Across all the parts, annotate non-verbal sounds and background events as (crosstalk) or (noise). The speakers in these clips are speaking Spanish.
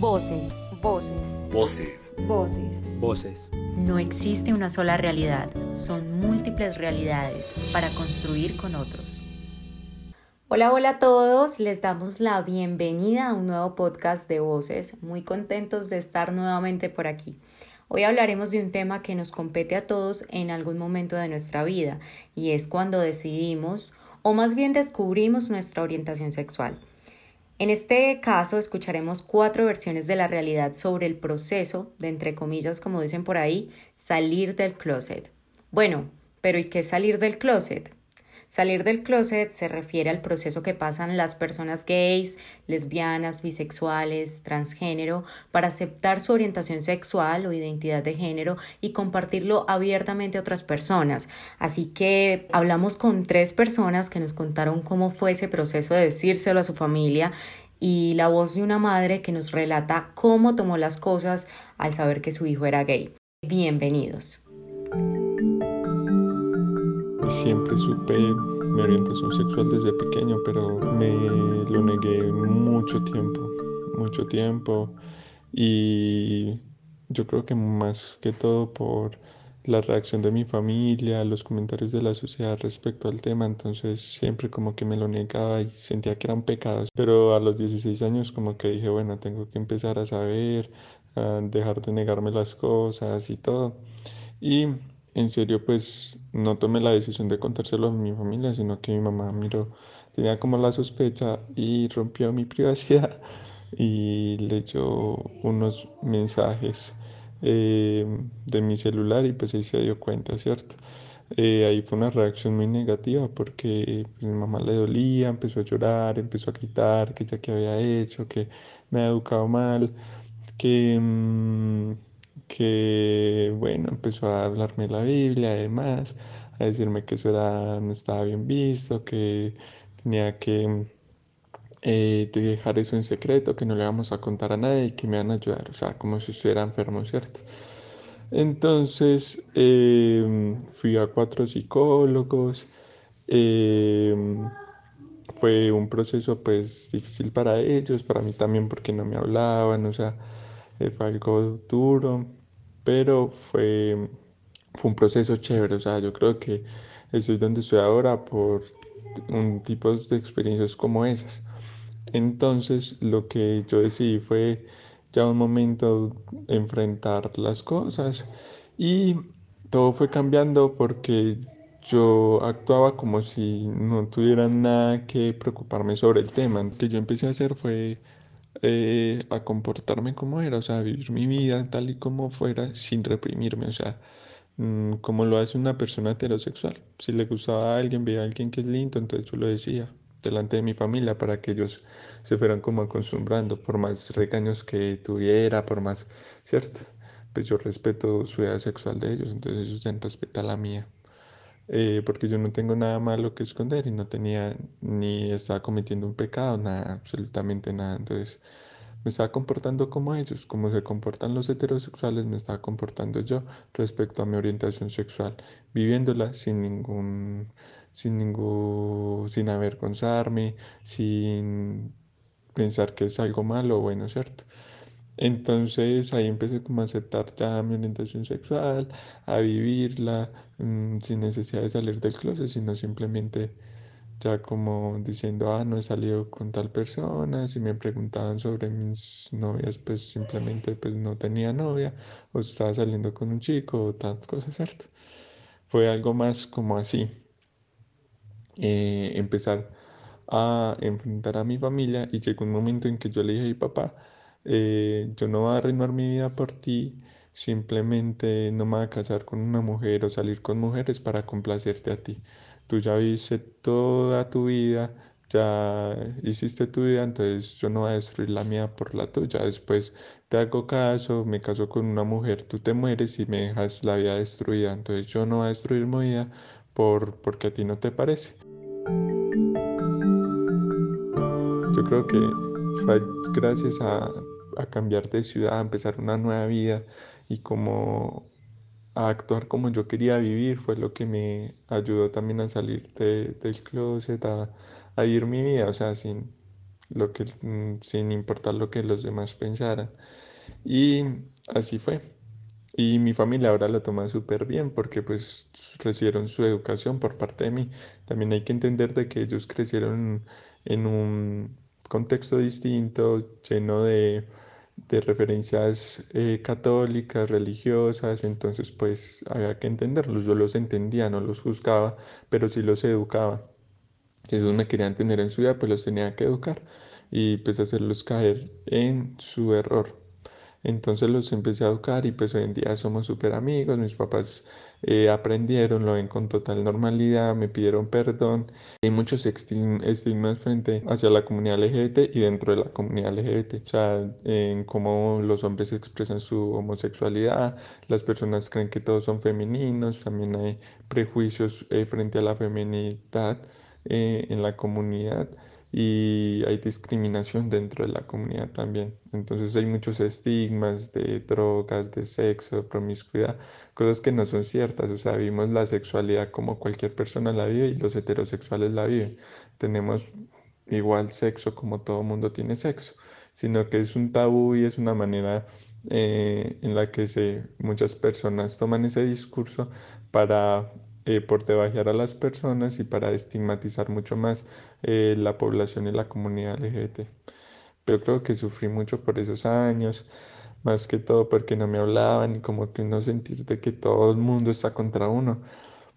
Voces. Voces. Voces. Voces. Voces. No existe una sola realidad, son múltiples realidades para construir con otros. Hola, hola a todos, les damos la bienvenida a un nuevo podcast de Voces, muy contentos de estar nuevamente por aquí. Hoy hablaremos de un tema que nos compete a todos en algún momento de nuestra vida y es cuando decidimos o más bien descubrimos nuestra orientación sexual. En este caso escucharemos cuatro versiones de la realidad sobre el proceso de, entre comillas, como dicen por ahí, salir del closet. Bueno, pero ¿y qué salir del closet? Salir del closet se refiere al proceso que pasan las personas gays, lesbianas, bisexuales, transgénero, para aceptar su orientación sexual o identidad de género y compartirlo abiertamente a otras personas. Así que hablamos con tres personas que nos contaron cómo fue ese proceso de decírselo a su familia y la voz de una madre que nos relata cómo tomó las cosas al saber que su hijo era gay. Bienvenidos siempre supe mi orientación sexual desde pequeño, pero me lo negué mucho tiempo, mucho tiempo. Y yo creo que más que todo por la reacción de mi familia, los comentarios de la sociedad respecto al tema, entonces siempre como que me lo negaba y sentía que eran pecados. Pero a los 16 años como que dije, bueno, tengo que empezar a saber, a dejar de negarme las cosas y todo. Y en serio, pues no tomé la decisión de contárselo a mi familia, sino que mi mamá miró, tenía como la sospecha y rompió mi (laughs) privacidad y leyó unos mensajes eh, de mi celular y pues ahí se dio cuenta, ¿cierto? Eh, ahí fue una reacción muy negativa porque pues, mi mamá le dolía, empezó a llorar, empezó a gritar que ya que había hecho, que me había educado mal, que... Mm, que, bueno, empezó a hablarme la Biblia, además, a decirme que eso era, no estaba bien visto, que tenía que eh, dejar eso en secreto, que no le íbamos a contar a nadie y que me iban a ayudar, o sea, como si estuviera enfermo, ¿cierto? Entonces em, fui a cuatro psicólogos, em, fue un proceso pues difícil para ellos, para mí también porque no me hablaban, o sea, fue algo duro pero fue, fue un proceso chévere, o sea, yo creo que estoy donde estoy ahora por un tipo de experiencias como esas. Entonces, lo que yo decidí fue ya un momento enfrentar las cosas y todo fue cambiando porque yo actuaba como si no tuviera nada que preocuparme sobre el tema. Lo que yo empecé a hacer fue eh, a comportarme como era, o sea, a vivir mi vida tal y como fuera sin reprimirme, o sea, mm, como lo hace una persona heterosexual. Si le gustaba a alguien, veía a alguien que es lindo, entonces yo lo decía delante de mi familia para que ellos se fueran como acostumbrando, por más regaños que tuviera, por más, ¿cierto? Pues yo respeto su vida sexual de ellos, entonces ellos deben respetar la mía. Eh, porque yo no tengo nada malo que esconder y no tenía ni estaba cometiendo un pecado, nada, absolutamente nada. Entonces me estaba comportando como ellos, como se comportan los heterosexuales, me estaba comportando yo respecto a mi orientación sexual, viviéndola sin ningún, sin ningún, sin avergonzarme, sin pensar que es algo malo o bueno, ¿cierto? Entonces ahí empecé como a aceptar ya mi orientación sexual, a vivirla mm, sin necesidad de salir del closet, sino simplemente ya como diciendo, ah, no he salido con tal persona, si me preguntaban sobre mis novias, pues simplemente pues no tenía novia, o estaba saliendo con un chico, o tal cosa, ¿cierto? Fue algo más como así, eh, empezar a enfrentar a mi familia y llegó un momento en que yo le dije a papá, eh, yo no voy a arruinar mi vida por ti, simplemente no me voy a casar con una mujer o salir con mujeres para complacerte a ti. Tú ya viste toda tu vida, ya hiciste tu vida, entonces yo no voy a destruir la mía por la tuya. Después te hago caso, me caso con una mujer, tú te mueres y me dejas la vida destruida. Entonces yo no voy a destruir mi vida por, porque a ti no te parece. Yo creo que gracias a, a cambiar de ciudad, a empezar una nueva vida y como a actuar como yo quería vivir fue lo que me ayudó también a salir del closet, a, a, vivir mi vida, o sea, sin lo que, mm, sin importar lo que los demás pensaran. Y así fue. Y mi familia ahora lo toma súper bien porque pues recibieron su educación por parte de mí. También hay que entender de que ellos crecieron en un contexto distinto, lleno de, referencias eh, católicas, religiosas, entonces pues había que entenderlos. Yo los entendía, no los juzgaba, pero sí los educaba. Si ellos me querían tener en su vida, pues los tenía que educar y pues hacerlos caer en su error. Entonces los empecé a educar y pues hoy en día somos súper amigos, mis papás eh, aprendieron, lo ven con total normalidad, me pidieron perdón. Hay muchos estigmas frente hacia la comunidad LGBT y dentro de la comunidad LGBT, o sea, en cómo los hombres expresan su homosexualidad, las personas creen que todos son femeninos, también hay prejuicios eh, frente a la feminidad eh, en la comunidad y hay discriminación dentro de la comunidad también. Entonces hay muchos estigmas de drogas, de sexo, de promiscuidad, cosas que no son ciertas. O sea, vimos la sexualidad como cualquier persona la vive y los heterosexuales la viven. Tenemos igual sexo como todo mundo tiene sexo, sino que es un tabú y es una manera eh, en la que se, muchas personas toman ese discurso para eh, por debajear a las personas y para estigmatizar mucho más eh, la población y la comunidad LGBT. Pero creo que sufrí mucho por esos años, más que todo porque no me hablaban y como que no sentir de que todo el mundo está contra uno.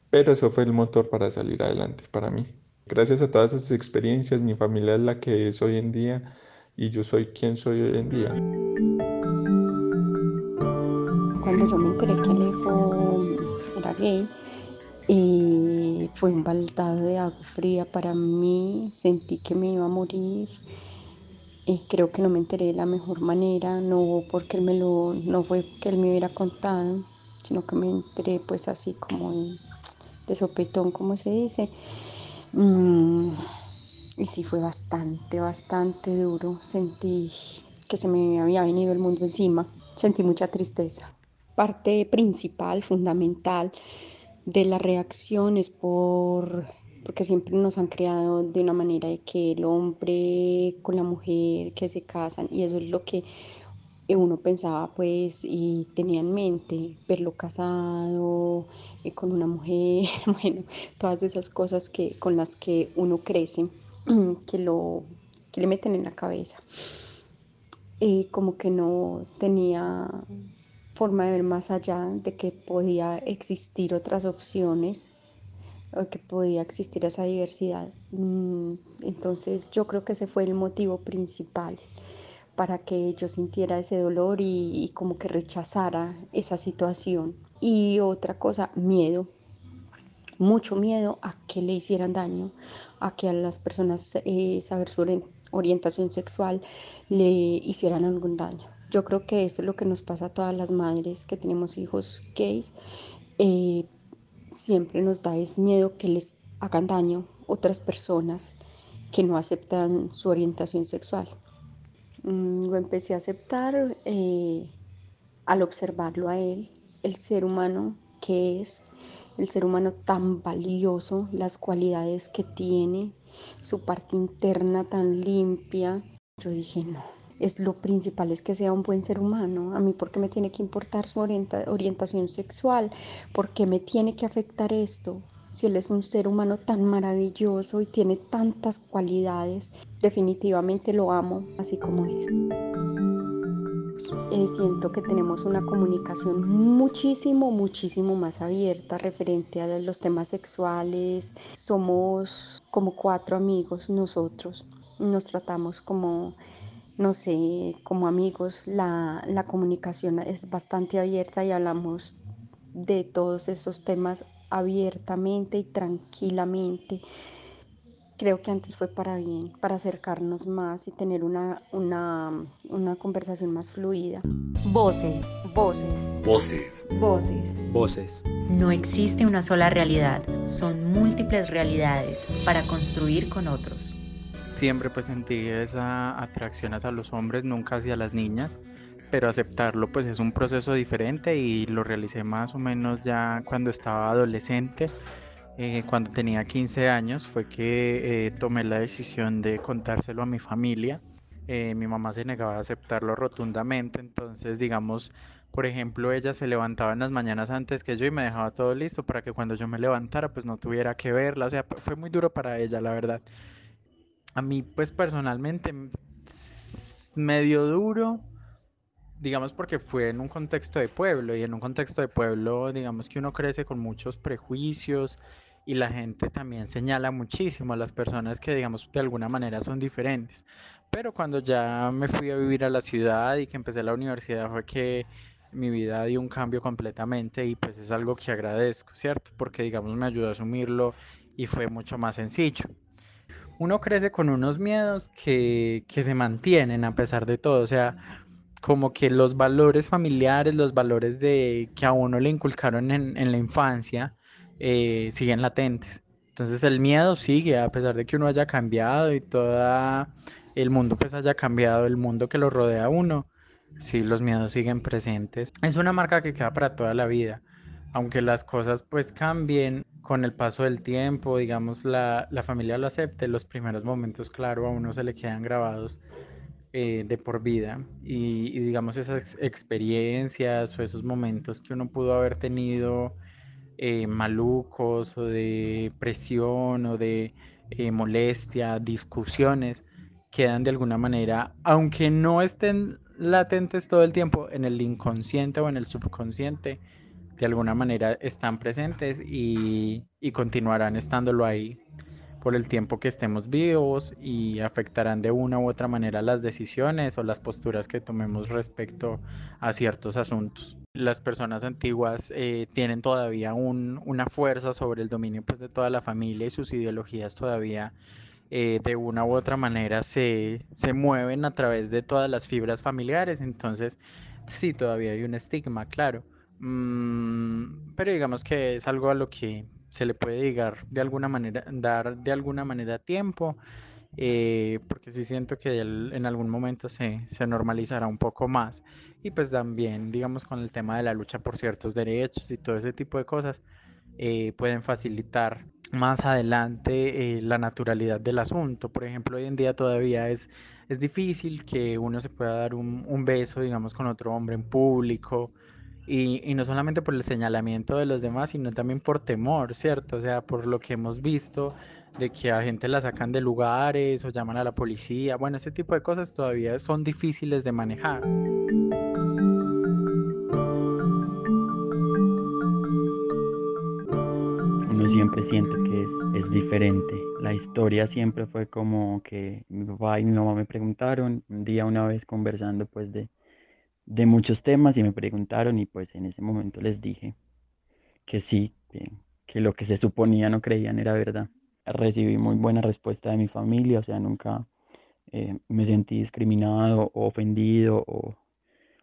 Pero eso fue el motor para salir adelante para mí. Gracias a todas esas experiencias, mi familia es la que es hoy en día y yo soy quien soy hoy en día. Cuando yo me enteré que Alejo era gay, y fue un baldado de agua fría para mí, sentí que me iba a morir y creo que no me enteré de la mejor manera, no porque él me lo, no fue que él me hubiera contado, sino que me enteré pues así como de sopetón, como se dice. Mm, y sí fue bastante, bastante duro, sentí que se me había venido el mundo encima, sentí mucha tristeza. Parte principal, fundamental, de las reacciones por porque siempre nos han creado de una manera de que el hombre con la mujer que se casan y eso es lo que uno pensaba pues y tenía en mente verlo casado eh, con una mujer (laughs) bueno todas esas cosas que con las que uno crece (clears throat) que lo que le meten en la cabeza. Eh, como que no tenía forma de ver más allá de que podía existir otras opciones o que podía existir esa diversidad. Mm, entonces yo creo que ese fue el motivo principal para que yo sintiera ese dolor y, como que rechazara esa situación. Y otra cosa, miedo, mucho miedo a que le hicieran daño, a que a las personas eh, saber su orientación sexual le hicieran algún daño. Yo creo que esto es lo que nos pasa a todas las madres que tenemos hijos gays. Eh, siempre nos da es miedo que les hagan daño otras personas que no aceptan su orientación sexual. Mm, lo empecé a aceptar eh, al observarlo a él, el ser humano que es, el ser humano tan valioso, las cualidades que tiene, su parte interna tan limpia. Yo dije, no, es lo principal es que sea un buen ser humano. A mí, ¿por qué me tiene que importar su orientación sexual? ¿Por qué me tiene que afectar esto? Si él es un ser humano tan maravilloso y tiene tantas cualidades, definitivamente lo amo así como es. Eh, siento que tenemos una comunicación muchísimo, muchísimo más abierta referente a los temas sexuales. Somos como cuatro amigos nosotros. Nos tratamos como no sé, como amigos, la, comunicación es bastante abierta y hablamos de todos esos temas abiertamente y tranquilamente. Creo que antes fue para bien, para acercarnos más y tener una, una, una conversación más fluida. Voces, voces, voces, voces, voces. No existe una sola realidad, son múltiples realidades para construir con otros siempre pues sentí esa atracción hacia los hombres, nunca hacia las niñas, pero aceptarlo pues es un proceso diferente y lo realicé más o menos ya cuando estaba adolescente, eh, cuando tenía 15 años fue que eh, tomé la decisión de contárselo a mi familia. Eh, mi mamá se negaba a aceptarlo rotundamente, entonces digamos, por ejemplo, ella se levantaba en las mañanas antes que yo y me dejaba todo listo para que cuando yo me levantara pues no tuviera que verla, o sea, fue muy duro para ella, la verdad. A mí pues personalmente medio duro, digamos porque fue en un contexto de pueblo y en un contexto de pueblo digamos que uno crece con muchos prejuicios y la gente también señala muchísimo a las personas que digamos de alguna manera son diferentes. Pero cuando ya me fui a vivir a la ciudad y que empecé la universidad fue que mi vida dio un cambio completamente y pues es algo que agradezco, ¿cierto? Porque digamos me ayudó a asumirlo y fue mucho más sencillo. Uno crece con unos miedos que, que se mantienen a pesar de todo, o sea, como que los valores familiares, los valores de que a uno le inculcaron en, en la infancia, eh, siguen latentes. Entonces el miedo sigue, a pesar de que uno haya cambiado y todo el mundo pues haya cambiado, el mundo que lo rodea a uno, sí, los miedos siguen presentes. Es una marca que queda para toda la vida, aunque las cosas pues cambien con el paso del tiempo, digamos, la, la familia lo acepte, los primeros momentos, claro, a uno se le quedan grabados eh, de por vida. Y, digamos esas experiencias o esos momentos que uno pudo haber tenido eh, malucos o de presión o de eh, molestia, discusiones, quedan de alguna manera, aunque no estén latentes todo el tiempo en el inconsciente o en el subconsciente, de alguna manera están presentes y, y continuarán estándolo ahí por el tiempo que estemos vivos y afectarán de una u otra manera las decisiones o las posturas que tomemos respecto a ciertos asuntos. Las personas antiguas eh, tienen todavía un, una fuerza sobre el dominio pues, de toda la familia y sus ideologías todavía eh, de una u otra manera se, se mueven a través de todas las fibras familiares. Entonces, sí, todavía hay un estigma, claro. Mm, pero digamos que es algo a lo que se le puede llegar de alguna manera, dar de alguna manera tiempo, eh, porque sí siento que en algún momento se, se, normalizará un poco más. Y pues también, digamos, con el tema de la lucha por ciertos derechos y todo ese tipo de cosas, eh, pueden facilitar más adelante eh, la naturalidad del asunto. Por ejemplo, hoy en día todavía es, es difícil que uno se pueda dar un, un beso, digamos, con otro hombre en público y, no solamente por el señalamiento de los demás, sino también por temor, ¿cierto? O sea, por lo que hemos visto de que a gente la sacan de lugares o llaman a la policía. Bueno, ese tipo de cosas todavía son difíciles de manejar. Uno siempre siente que es, es diferente. La historia siempre fue como que mi papá y mi mamá me preguntaron un día una vez conversando pues de de muchos temas y me preguntaron y pues en ese momento les dije que sí, que, lo que se suponía no creían era verdad. Recibí muy buena respuesta de mi familia, o sea, nunca eh, me sentí discriminado o ofendido o,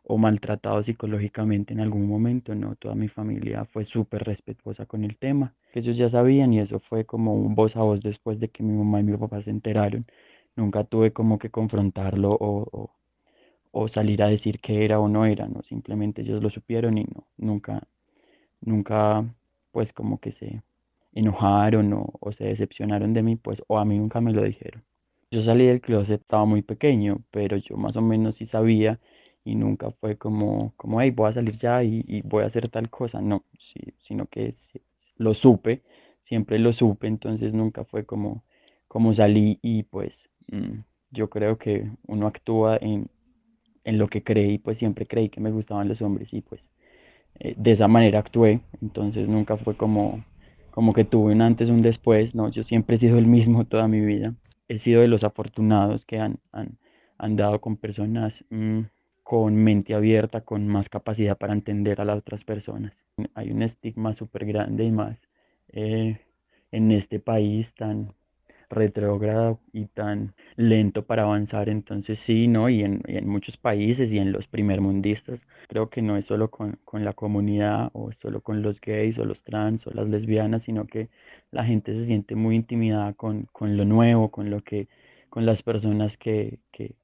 o, maltratado psicológicamente en algún momento, no, toda mi familia fue súper respetuosa con el tema, que ellos ya sabían y eso fue como un voz a voz después de que mi mamá y mi papá se enteraron. Nunca tuve como que confrontarlo o salir a decir que era o no era, no, simplemente ellos lo supieron y no, nunca, nunca, pues como que se enojaron o, o, se decepcionaron de mí, pues, o a mí nunca me lo dijeron. Yo salí del closet, estaba muy pequeño, pero yo más o menos sí sabía y nunca fue como, como, hey, voy a salir ya y, voy a hacer tal cosa, no, sino que lo supe, siempre lo supe, entonces nunca fue como, como salí y pues mm, yo creo que uno actúa en, en lo que creí, pues siempre creí que me gustaban los hombres y pues eh, de esa manera actué, entonces nunca fue como, como que tuve un antes, un después, no, yo siempre he sido el mismo toda mi vida, he sido de los afortunados que han, han, han dado con personas mm, con mente abierta, con más capacidad para entender a las otras personas. Hay un estigma súper grande y más eh, en este país tan retrógrado y tan lento para avanzar. Entonces sí, ¿no? Y en, muchos países y en los primermundistas, creo que no es solo con, la comunidad o solo con los gays o los trans o las lesbianas, sino que la gente se siente muy intimidada con, lo nuevo, con lo que, con las personas que, que,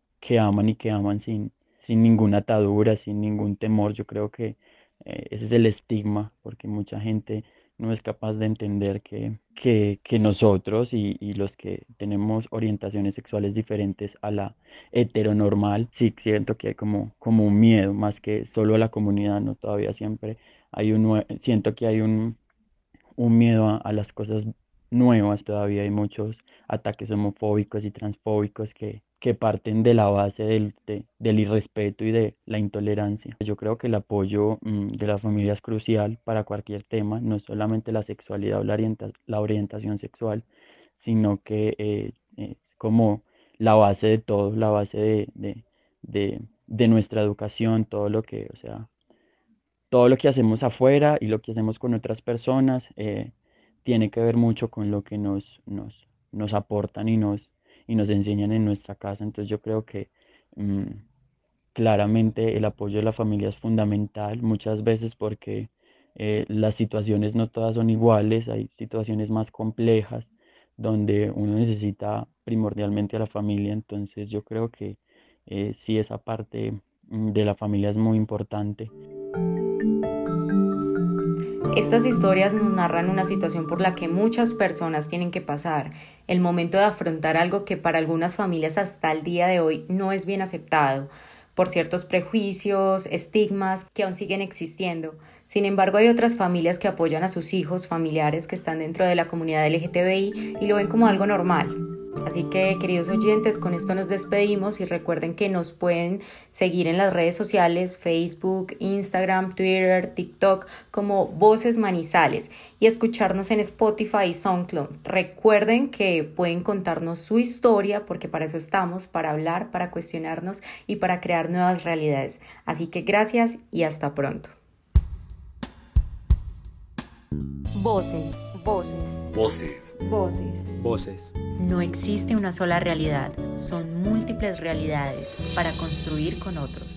aman y que aman sin, sin ninguna atadura, sin ningún temor. Yo creo que eh, ese es el estigma, porque mucha gente no es capaz de entender que, que, nosotros y, y, los que tenemos orientaciones sexuales diferentes a la heteronormal, sí siento que hay como, como un miedo, más que solo a la comunidad, ¿no? Todavía siempre hay un, siento que hay un, un miedo a, a las cosas nuevas, todavía hay muchos ataques homofóbicos y transfóbicos que, que parten de la base del, del, irrespeto y de la intolerancia. Yo creo que el apoyo mm, de la familia es crucial para cualquier tema, no solamente la sexualidad o la, la orientación sexual, sino que eh, es como la base de todo, la base de, de, de, nuestra educación, todo lo que, o sea, todo lo que hacemos afuera y lo que hacemos con otras personas eh, tiene que ver mucho con lo que nos, nos, nos aportan y nos, y nos enseñan en nuestra casa. Entonces yo creo que mm, claramente el apoyo de la familia es fundamental muchas veces porque eh, las situaciones no todas son iguales, hay situaciones más complejas donde uno necesita primordialmente a la familia. Entonces yo creo que eh, sí esa parte mm, de la familia es muy importante. Estas historias nos narran una situación por la que muchas personas tienen que pasar, el momento de afrontar algo que para algunas familias hasta el día de hoy no es bien aceptado, por ciertos prejuicios, estigmas que aún siguen existiendo. Sin embargo, hay otras familias que apoyan a sus hijos, familiares que están dentro de la comunidad LGTBI y lo ven como algo normal. Así que, queridos oyentes, con esto nos despedimos y recuerden que nos pueden seguir en las redes sociales, Facebook, Instagram, Twitter, TikTok, como Voces Manizales y escucharnos en Spotify y SoundCloud. Recuerden que pueden contarnos su historia porque para eso estamos, para hablar, para cuestionarnos y para crear nuevas realidades. Así que gracias y hasta pronto. Voces, voces. Voces. Voces. Voces. No existe una sola realidad, son múltiples realidades para construir con otros.